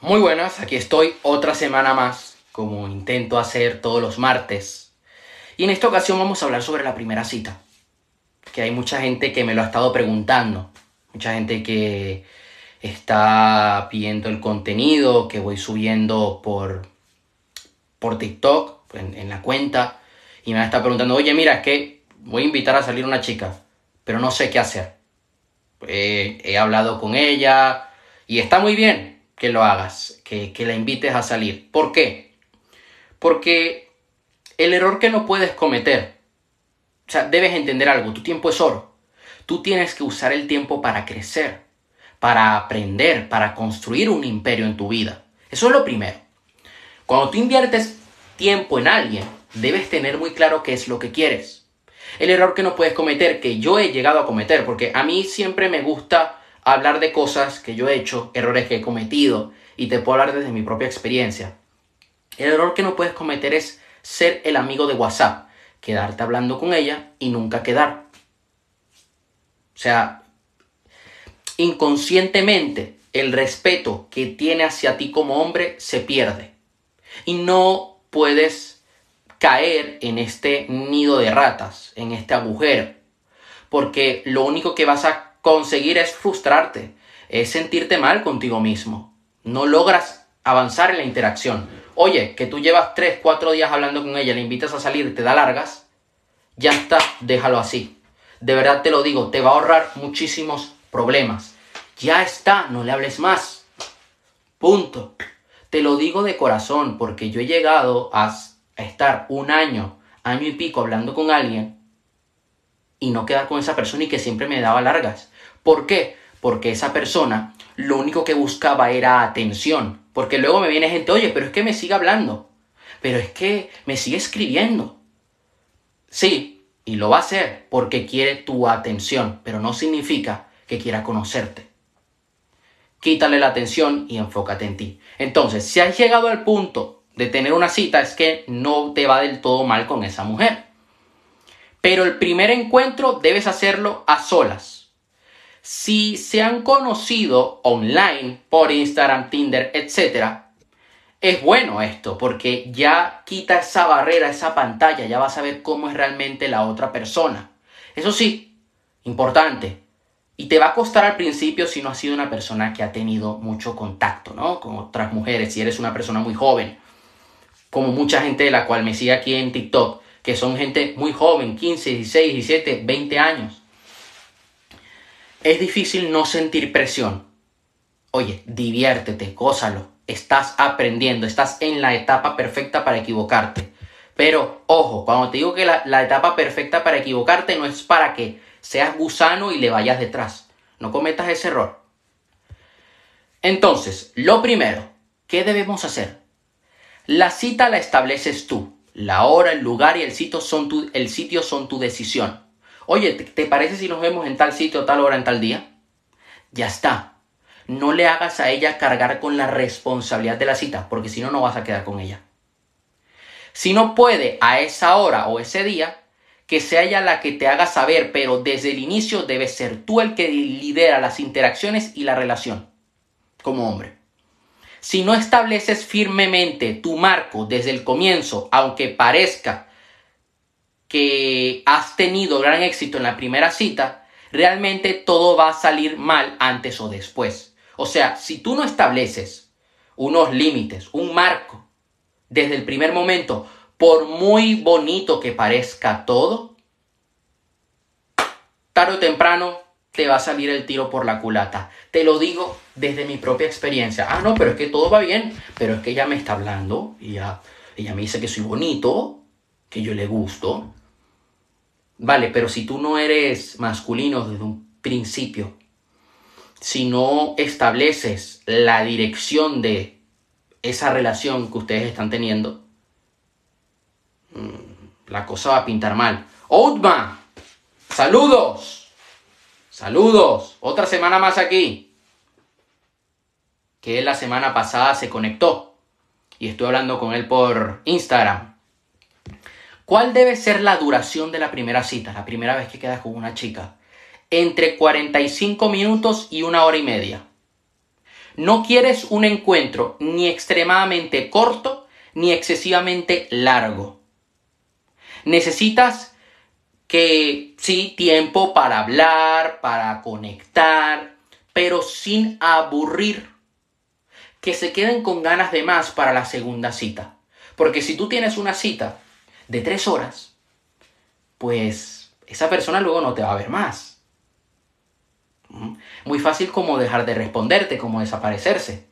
Muy buenas, aquí estoy otra semana más, como intento hacer todos los martes. Y en esta ocasión vamos a hablar sobre la primera cita. Que hay mucha gente que me lo ha estado preguntando. Mucha gente que está viendo el contenido que voy subiendo por, por TikTok, en, la cuenta. Y me está preguntando, oye, mira, es que voy a invitar a salir una chica, pero no sé qué hacer. he hablado con ella y está muy bien, que lo hagas, que, la invites a salir. ¿Por qué? Porque el error que no puedes cometer, o sea, debes entender algo, tu tiempo es oro. Tú tienes que usar el tiempo para crecer, para aprender, para construir un imperio en tu vida. Eso es lo primero. Cuando tú inviertes tiempo en alguien, debes tener muy claro qué es lo que quieres. El error que no puedes cometer, que yo he llegado a cometer, porque a mí siempre me gusta hablar de cosas que yo he hecho, errores que he cometido, y te puedo hablar desde mi propia experiencia. El error que no puedes cometer es ser el amigo de WhatsApp, quedarte hablando con ella y nunca quedar. O sea, inconscientemente el respeto que tiene hacia ti como hombre se pierde. Y no puedes caer en este nido de ratas, en este agujero. Porque lo único que vas a conseguir es frustrarte, es sentirte mal contigo mismo. No logras avanzar en la interacción. Oye, que tú llevas 3, 4 días hablando con ella, le invitas a salir, te da largas, ya está, déjalo así. De verdad te lo digo, te va a ahorrar muchísimos problemas. Ya está, no le hables más. Punto. Te lo digo de corazón, porque yo he llegado a estar un año, año y pico hablando con alguien y no quedar con esa persona y que siempre me daba largas. ¿Por qué? Porque esa persona lo único que buscaba era atención. Porque luego me viene gente, oye, pero es que me sigue hablando. Pero es que me sigue escribiendo. Sí, y lo va a hacer porque quiere tu atención, pero no significa que quiera conocerte. Quítale la atención y enfócate en ti. Entonces, si has llegado al punto de tener una cita, es que no te va del todo mal con esa mujer. Pero el primer encuentro debes hacerlo a solas si se han conocido online por Instagram, Tinder, etc., es bueno esto porque ya quita esa barrera, esa pantalla, ya vas a ver cómo es realmente la otra persona. Eso sí, importante. Y te va a costar al principio si no has sido una persona que ha tenido mucho contacto, ¿no? Con otras mujeres, si eres una persona muy joven. Como mucha gente de la cual me sigue aquí en TikTok, que son gente muy joven, 15, 16, 17, 20 años es difícil no sentir presión. Oye, diviértete, gózalo. Estás aprendiendo, estás en la etapa perfecta para equivocarte. Pero, ojo, cuando te digo que la, etapa perfecta para equivocarte no es para que seas gusano y le vayas detrás. No cometas ese error. Entonces, lo primero, ¿qué debemos hacer? La cita la estableces tú. La hora, el lugar y el sitio son tu, el sitio son tu decisión. Oye, ¿te, parece si nos vemos en tal sitio, tal hora, en tal día? Ya está. No le hagas a ella cargar con la responsabilidad de la cita, porque si no, no vas a quedar con ella. Si no puede a esa hora o ese día, que sea ella la que te haga saber, pero desde el inicio debes ser tú el que lidera las interacciones y la relación como hombre. Si no estableces firmemente tu marco desde el comienzo, aunque parezca que has tenido gran éxito en la primera cita, realmente todo va a salir mal antes o después. O sea, si tú no estableces unos límites, un marco, desde el primer momento, por muy bonito que parezca todo, tarde o temprano te va a salir el tiro por la culata. Te lo digo desde mi propia experiencia. Ah, no, pero es que todo va bien, pero es que ella me está hablando y ya, ella me dice que soy bonito, que yo le gusto, Vale, pero si tú no eres masculino desde un principio, si no estableces la dirección de esa relación que ustedes están teniendo, mm, la cosa va a pintar mal. Outman, saludos, saludos, otra semana más aquí. Que la semana pasada se conectó y estoy hablando con él por Instagram. ¿Cuál debe ser la duración de la primera cita, la primera vez que quedas con una chica? Entre 45 minutos y una hora y media. No quieres un encuentro ni extremadamente corto ni excesivamente largo. Necesitas que sí, tiempo para hablar, para conectar, pero sin aburrir. Que se queden con ganas de más para la segunda cita. Porque si tú tienes una cita de tres horas, pues esa persona luego no te va a ver más. Muy fácil como dejar de responderte, como desaparecerse.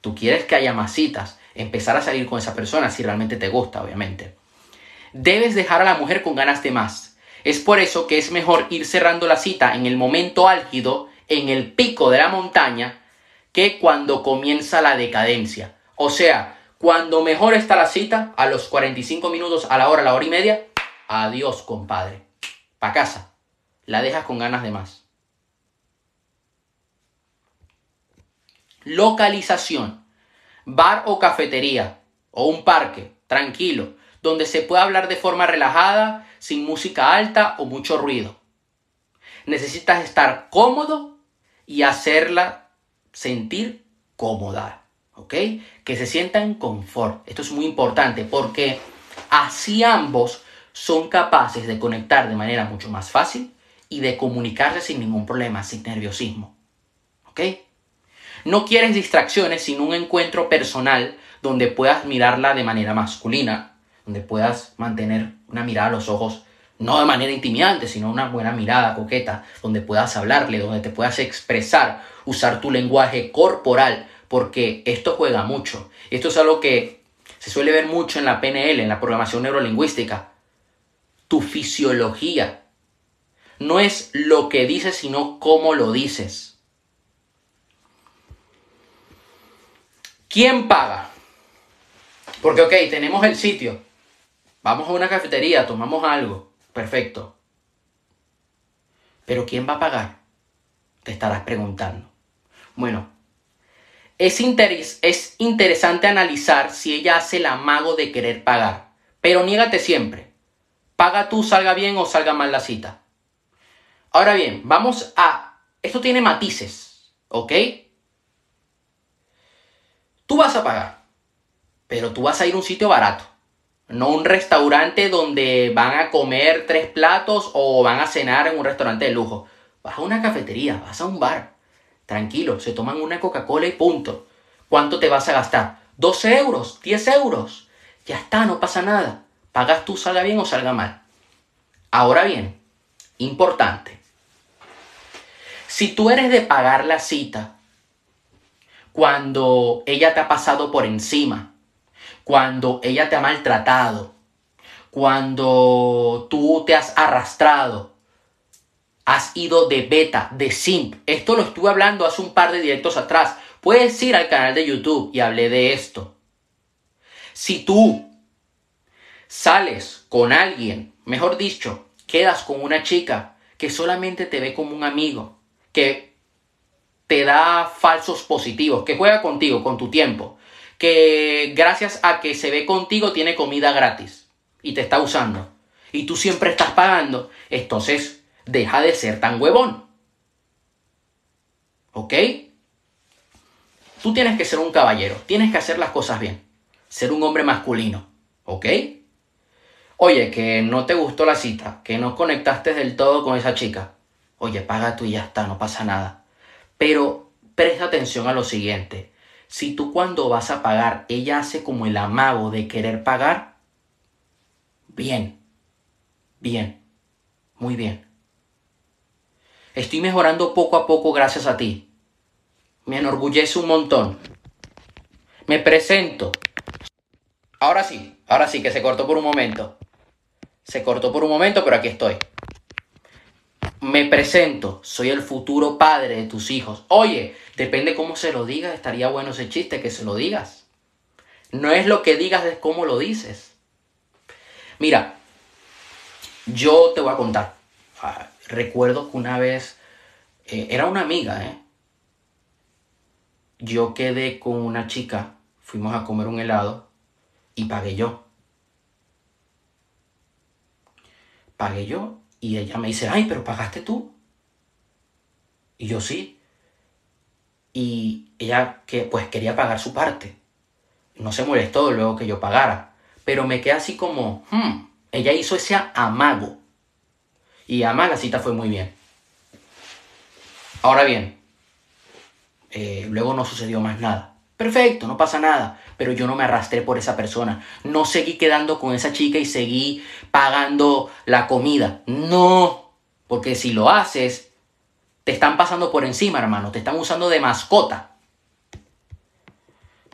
Tú quieres que haya más citas, empezar a salir con esa persona si realmente te gusta, obviamente. Debes dejar a la mujer con ganas de más. Es por eso que es mejor ir cerrando la cita en el momento álgido, en el pico de la montaña, que cuando comienza la decadencia. O sea, cuando mejor está la cita, a los 45 minutos, a la hora, a la hora y media, adiós, compadre. Pa' casa. La dejas con ganas de más. Localización. Bar o cafetería. O un parque. Tranquilo. Donde se pueda hablar de forma relajada, sin música alta o mucho ruido. Necesitas estar cómodo y hacerla sentir cómoda. Que se sienta en confort. Esto es muy importante porque así ambos son capaces de conectar de manera mucho más fácil y de comunicarse sin ningún problema, sin nerviosismo. ¿Ok? No quieres distracciones, sino un encuentro personal donde puedas mirarla de manera masculina, donde puedas mantener una mirada a los ojos, no de manera intimidante, sino una buena mirada coqueta, donde puedas hablarle, donde te puedas expresar, usar tu lenguaje corporal, porque esto juega mucho. Esto es algo que se suele ver mucho en la PNL, en la programación neurolingüística. Tu fisiología. No es lo que dices, sino cómo lo dices. ¿Quién paga? Porque, ok, tenemos el sitio. Vamos a una cafetería, tomamos algo. Perfecto. Pero ¿quién va a pagar? Te estarás preguntando. Bueno, es, es interesante analizar si ella hace el amago de querer pagar. Pero niégate siempre. Paga tú, salga bien o salga mal la cita. Ahora bien, vamos a... Esto tiene matices, ¿ok? Tú vas a pagar, pero tú vas a ir a un sitio barato, no un restaurante donde van a comer tres platos o van a cenar en un restaurante de lujo. Vas a una cafetería, vas a un bar, tranquilo, se toman una Coca-Cola y punto. ¿Cuánto te vas a gastar? ¿12 euros? ¿10 euros? Ya está, no pasa nada. Pagas tú, salga bien o salga mal. Ahora bien, importante. Si tú eres de pagar la cita cuando ella te ha pasado por encima, cuando ella te ha maltratado, cuando tú te has arrastrado, has ido de beta, de simp. Esto lo estuve hablando hace un par de directos atrás. Puedes ir al canal de YouTube y hablé de esto. Si tú sales con alguien, mejor dicho, quedas con una chica que solamente te ve como un amigo, que te da falsos positivos, que juega contigo, con tu tiempo, que gracias a que se ve contigo tiene comida gratis y te está usando y tú siempre estás pagando, entonces deja de ser tan huevón. ¿Ok? Tú tienes que ser un caballero, tienes que hacer las cosas bien, ser un hombre masculino. ¿Ok? Oye, que no te gustó la cita, que no conectaste del todo con esa chica. Oye, paga tú y ya está, no pasa nada. Pero presta atención a lo siguiente. Si tú cuando vas a pagar, ella hace como el amago de querer pagar, bien, bien, muy bien. Estoy mejorando poco a poco gracias a ti. Me enorgullece un montón. Me presento. Ahora sí, ahora sí que se cortó por un momento. Se cortó por un momento, pero aquí estoy me presento, soy el futuro padre de tus hijos. Oye, depende cómo se lo digas, estaría bueno ese chiste que se lo digas. No es lo que digas, es cómo lo dices. Mira, yo te voy a contar. Recuerdo que una vez, eh, era una amiga, ¿eh? Yo quedé con una chica, fuimos a comer un helado y pagué yo. Pagué yo y ella me dice, ay, pero pagaste tú. Y yo sí. Y ella que pues quería pagar su parte. No se molestó luego que yo pagara. Pero me quedé así como, hmm, ella hizo ese amago. Y además la cita fue muy bien. Ahora bien, eh, luego no sucedió más nada. Perfecto, no pasa nada. Pero yo no me arrastré por esa persona. No seguí quedando con esa chica y seguí pagando la comida. No. Porque si lo haces, te están pasando por encima, hermano. Te están usando de mascota.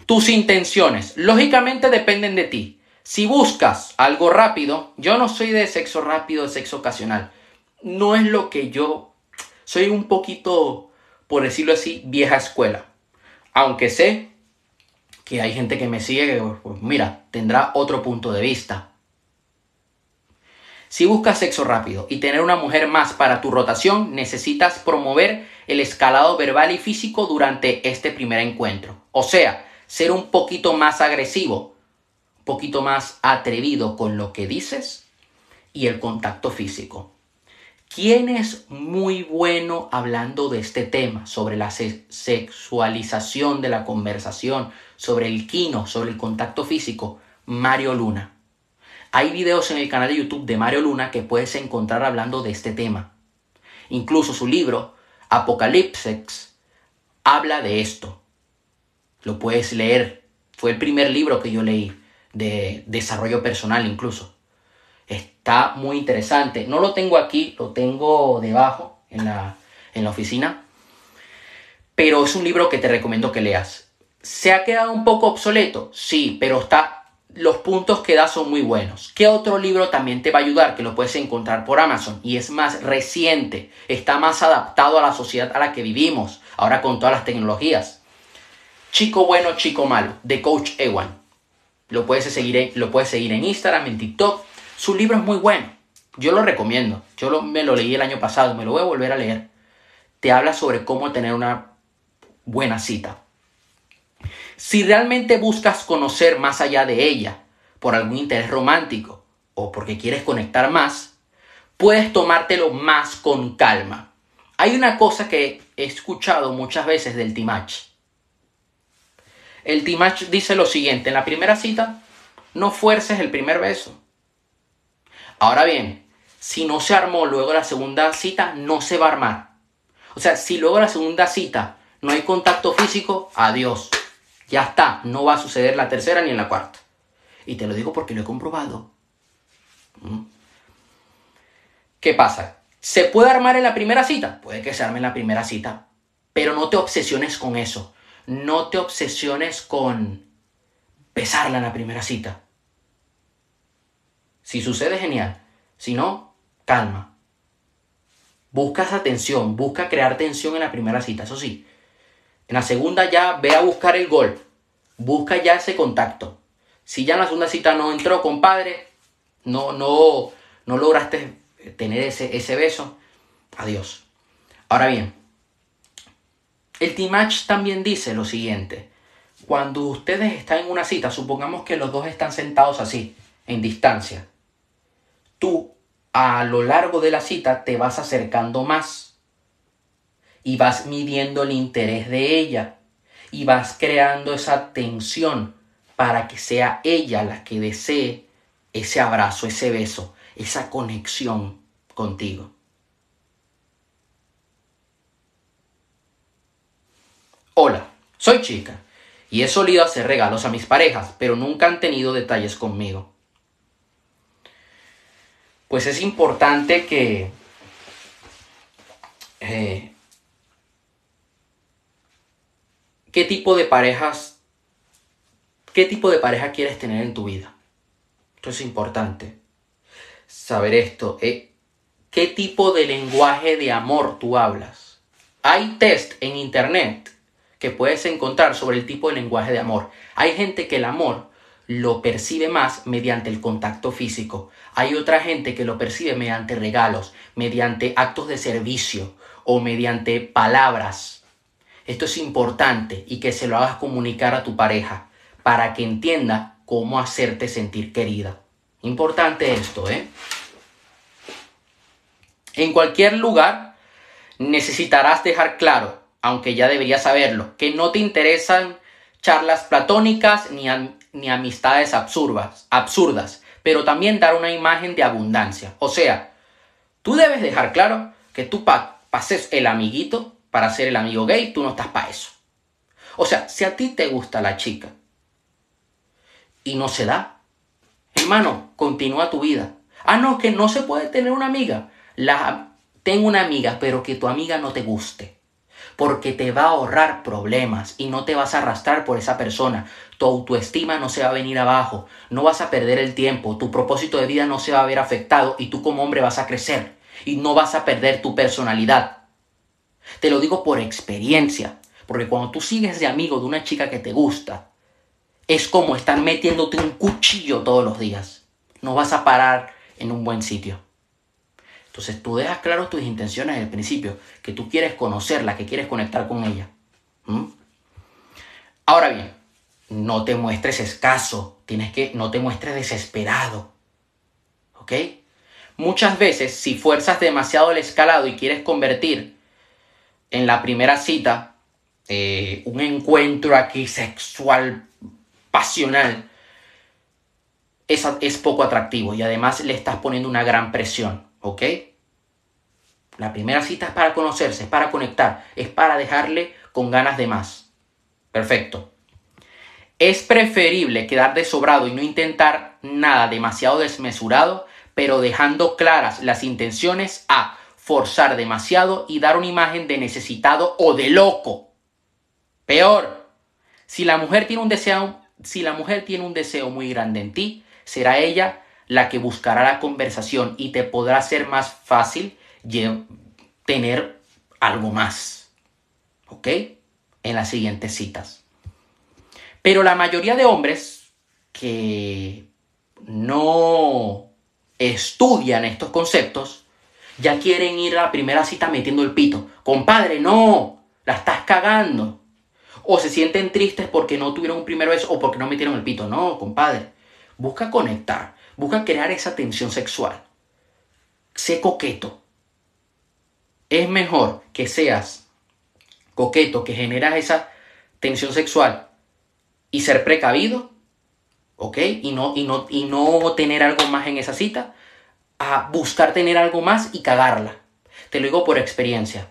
Tus intenciones, lógicamente, dependen de ti. Si buscas algo rápido, yo no soy de sexo rápido, de sexo ocasional. No es lo que yo... Soy un poquito, por decirlo así, vieja escuela. Aunque sé que hay gente que me sigue que, pues, mira, tendrá otro punto de vista. Si buscas sexo rápido y tener una mujer más para tu rotación, necesitas promover el escalado verbal y físico durante este primer encuentro. O sea, ser un poquito más agresivo, un poquito más atrevido con lo que dices y el contacto físico. ¿Quién es muy bueno hablando de este tema, sobre la sexualización de la conversación, sobre el quino, sobre el contacto físico? Mario Luna. Hay videos en el canal de YouTube de Mario Luna que puedes encontrar hablando de este tema. Incluso su libro, Apocalipsis, habla de esto. Lo puedes leer. Fue el primer libro que yo leí de desarrollo personal incluso. Está muy interesante. No lo tengo aquí, lo tengo debajo en la, en la oficina. Pero es un libro que te recomiendo que leas. ¿Se ha quedado un poco obsoleto? Sí, pero está, los puntos que da son muy buenos. ¿Qué otro libro también te va a ayudar? Que lo puedes encontrar por Amazon y es más reciente, está más adaptado a la sociedad a la que vivimos, ahora con todas las tecnologías. Chico bueno, chico malo, de Coach Ewan. Lo puedes seguir, lo puedes seguir en Instagram, en TikTok su libro es muy bueno. Yo lo recomiendo. Yo me lo leí el año pasado, me lo voy a volver a leer. Te habla sobre cómo tener una buena cita. Si realmente buscas conocer más allá de ella, por algún interés romántico o porque quieres conectar más, puedes tomártelo más con calma. Hay una cosa que he escuchado muchas veces del Timach. El Timach dice lo siguiente, en la primera cita, no fuerces el primer beso. Ahora bien, si no se armó luego la segunda cita, no se va a armar. O sea, si luego la segunda cita no hay contacto físico, adiós. Ya está, no va a suceder la tercera ni en la cuarta. Y te lo digo porque lo he comprobado. ¿Mm? ¿Qué pasa? ¿Se puede armar en la primera cita? Puede que se arme en la primera cita. Pero no te obsesiones con eso. No te obsesiones con besarla en la primera cita. Si sucede, genial. Si no, calma. Busca esa tensión, busca crear tensión en la primera cita, eso sí. En la segunda ya ve a buscar el gol. Busca ya ese contacto. Si ya en la segunda cita no entró, compadre, no, no, no lograste tener ese, ese beso, adiós. Ahora bien, el Team Match también dice lo siguiente. Cuando ustedes están en una cita, supongamos que los dos están sentados así, en distancia tú a lo largo de la cita te vas acercando más. Y vas midiendo el interés de ella. Y vas creando esa tensión para que sea ella la que desee ese abrazo, ese beso, esa conexión contigo. Hola, soy chica. Y he solido hacer regalos a mis parejas, pero nunca han tenido detalles conmigo pues es importante que eh, qué tipo de parejas, qué tipo de pareja quieres tener en tu vida. Esto es importante. Saber esto. Eh, ¿Qué tipo de lenguaje de amor tú hablas? Hay test en internet que puedes encontrar sobre el tipo de lenguaje de amor. Hay gente que el amor lo percibe más mediante el contacto físico. Hay otra gente que lo percibe mediante regalos, mediante actos de servicio o mediante palabras. Esto es importante y que se lo hagas comunicar a tu pareja para que entienda cómo hacerte sentir querida. Importante esto, ¿eh? En cualquier lugar necesitarás dejar claro aunque ya deberías saberlo, que no te interesan charlas platónicas ni, ni amistades absurdas, absurdas, pero también dar una imagen de abundancia. O sea, tú debes dejar claro que tú pases el amiguito para ser el amigo gay, tú no estás para eso. O sea, si a ti te gusta la chica y no se da, hermano, continúa tu vida. Ah, no, que no se puede tener una amiga. La, tengo una amiga, pero que tu amiga no te guste. Porque te va a ahorrar problemas y no te vas a arrastrar por esa persona. Tu autoestima no se va a venir abajo. No vas a perder el tiempo. Tu propósito de vida no se va a ver afectado y tú como hombre vas a crecer. Y no vas a perder tu personalidad. Te lo digo por experiencia. Porque cuando tú sigues de amigo de una chica que te gusta, es como estar metiéndote un cuchillo todos los días. No vas a parar en un buen sitio. Entonces tú dejas claro tus intenciones desde el principio, que tú quieres conocerla, que quieres conectar con ella. Ahora bien, no te muestres escaso, tienes que, no te muestres desesperado. ¿Ok? Muchas veces, si fuerzas demasiado el escalado y quieres convertir en la primera cita eh, un encuentro aquí sexual, pasional, es poco atractivo y además le estás poniendo una gran presión, ¿ok? La primera cita es para conocerse, es para conectar, es para dejarle con ganas de más. Perfecto. Es preferible quedar desobrado y no intentar nada demasiado desmesurado, pero dejando claras las intenciones a forzar demasiado y dar una imagen de necesitado o de loco. Peor, si la mujer tiene un deseo, si la mujer tiene un deseo muy grande en ti, será ella la que buscará la conversación y te podrá ser más fácil tener algo más. ¿Ok? En las siguientes citas. Pero la mayoría de hombres que no estudian estos conceptos ya quieren ir a la primera cita metiendo el pito. Compadre, no, la estás cagando o se sienten tristes porque no tuvieron un primer beso o porque no metieron el pito. No, compadre. Busca conectar, busca crear esa tensión sexual. Sé coqueto. Es mejor que seas coqueto, que generas esa tensión sexual y ser precavido, ¿ok? Y no, y no, y no tener algo más en esa cita, a buscar tener algo más y cagarla. Te lo digo por experiencia.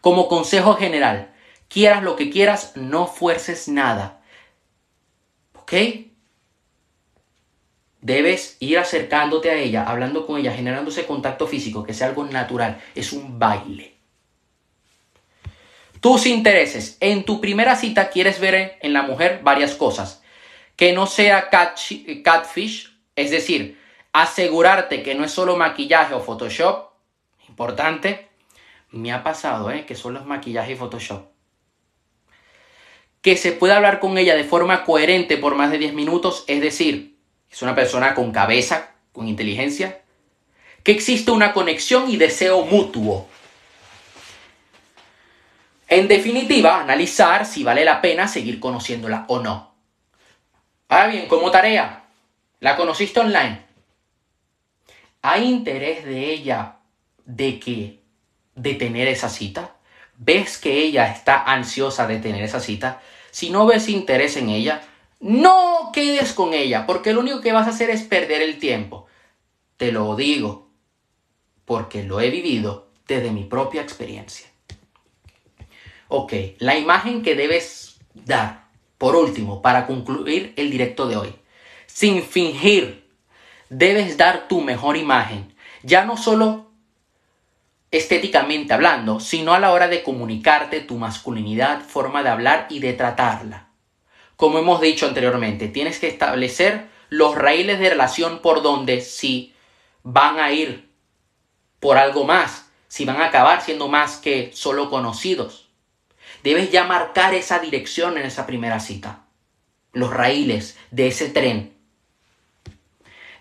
Como consejo general, Quieras lo que quieras, no fuerces nada. ¿Ok? Debes ir acercándote a ella, hablando con ella, generando ese contacto físico, que sea algo natural. Es un baile. Tus intereses. En tu primera cita quieres ver en la mujer varias cosas. Que no sea catfish, es decir, asegurarte que no es solo maquillaje o Photoshop. Importante. Me ha pasado, ¿eh? Que solo es maquillaje y Photoshop que se pueda hablar con ella de forma coherente por más de 10 minutos, es decir, es una persona con cabeza, con inteligencia, que existe una conexión y deseo mutuo. En definitiva, analizar si vale la pena seguir conociéndola o no. Ahora bien, como tarea, ¿la conociste online? ¿Hay interés de ella de que de tener esa cita? ves que ella está ansiosa de tener esa cita, si no ves interés en ella, no quedes con ella, porque lo único que vas a hacer es perder el tiempo. Te lo digo, porque lo he vivido desde mi propia experiencia. Ok, la imagen que debes dar, por último, para concluir el directo de hoy. Sin fingir, debes dar tu mejor imagen, ya no solo estéticamente hablando, sino a la hora de comunicarte tu masculinidad, forma de hablar y de tratarla. Como hemos dicho anteriormente, tienes que establecer los raíles de relación por donde si van a ir por algo más, si van a acabar siendo más que solo conocidos. Debes ya marcar esa dirección en esa primera cita, los raíles de ese tren.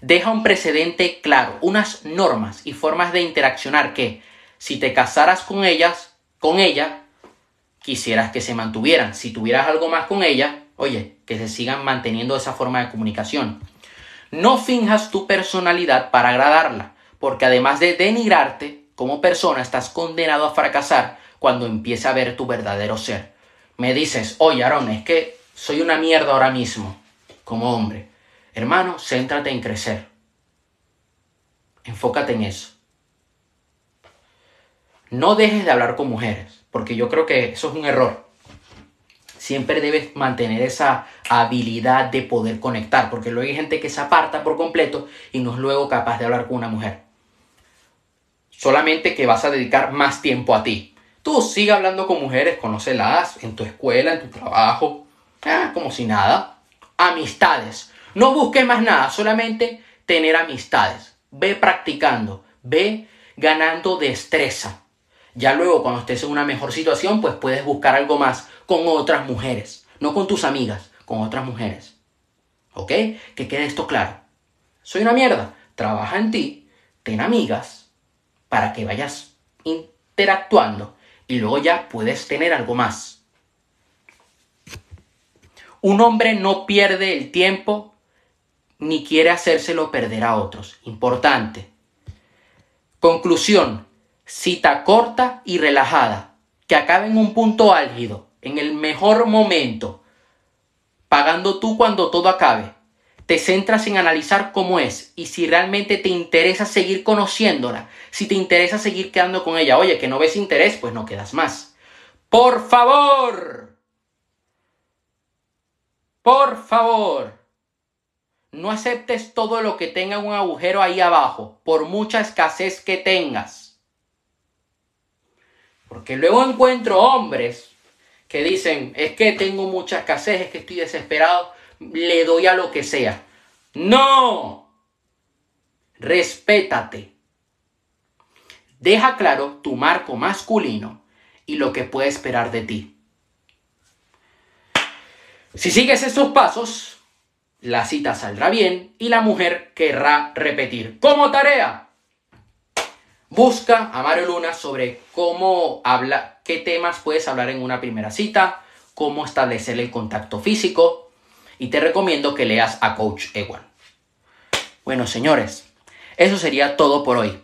Deja un precedente claro, unas normas y formas de interaccionar que, si te casaras con ellas, con ella, quisieras que se mantuvieran. Si tuvieras algo más con ella, oye, que se sigan manteniendo esa forma de comunicación. No finjas tu personalidad para agradarla, porque además de denigrarte como persona, estás condenado a fracasar cuando empiece a ver tu verdadero ser. Me dices, oye Aaron, es que soy una mierda ahora mismo, como hombre. Hermano, céntrate en crecer. Enfócate en eso. No dejes de hablar con mujeres, porque yo creo que eso es un error. Siempre debes mantener esa habilidad de poder conectar, porque luego hay gente que se aparta por completo y no es luego capaz de hablar con una mujer. Solamente que vas a dedicar más tiempo a ti. Tú sigue hablando con mujeres, conócelas en tu escuela, en tu trabajo, ah, como si nada. Amistades. No busques más nada, solamente tener amistades. Ve practicando, ve ganando destreza. Ya luego, cuando estés en una mejor situación, pues puedes buscar algo más con otras mujeres. No con tus amigas, con otras mujeres. ¿Ok? Que quede esto claro. Soy una mierda. Trabaja en ti, ten amigas, para que vayas interactuando y luego ya puedes tener algo más. Un hombre no pierde el tiempo ni quiere hacérselo perder a otros. Importante. Conclusión. Cita corta y relajada, que acabe en un punto álgido, en el mejor momento, pagando tú cuando todo acabe. Te centras en analizar cómo es y si realmente te interesa seguir conociéndola, si te interesa seguir quedando con ella. Oye, que no ves interés, pues no quedas más. Por favor. Por favor. No aceptes todo lo que tenga un agujero ahí abajo, por mucha escasez que tengas. Porque luego encuentro hombres que dicen, es que tengo mucha escasez, es que estoy desesperado, le doy a lo que sea. No. Respétate. Deja claro tu marco masculino y lo que puede esperar de ti. Si sigues estos pasos, la cita saldrá bien y la mujer querrá repetir. Como tarea, busca a Mario Luna sobre cómo habla, qué temas puedes hablar en una primera cita, cómo establecer el contacto físico y te recomiendo que leas a Coach Ewan. Bueno, señores, eso sería todo por hoy.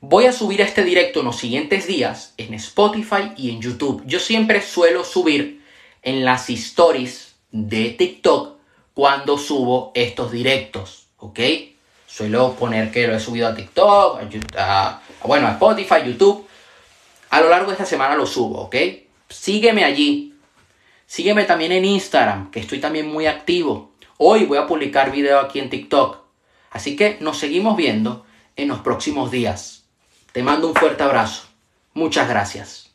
Voy a subir este directo en los siguientes días en Spotify y en YouTube. Yo siempre suelo subir en las stories de TikTok cuando subo estos directos, ¿ok? Suelo poner que lo he subido a TikTok, a, bueno, a Spotify, YouTube. A lo largo de esta semana lo subo, ¿ok? Sígueme allí. Sígueme también en Instagram, que estoy también muy activo. Hoy voy a publicar video aquí en TikTok. Así que nos seguimos viendo en los próximos días. Te mando un fuerte abrazo. Muchas gracias.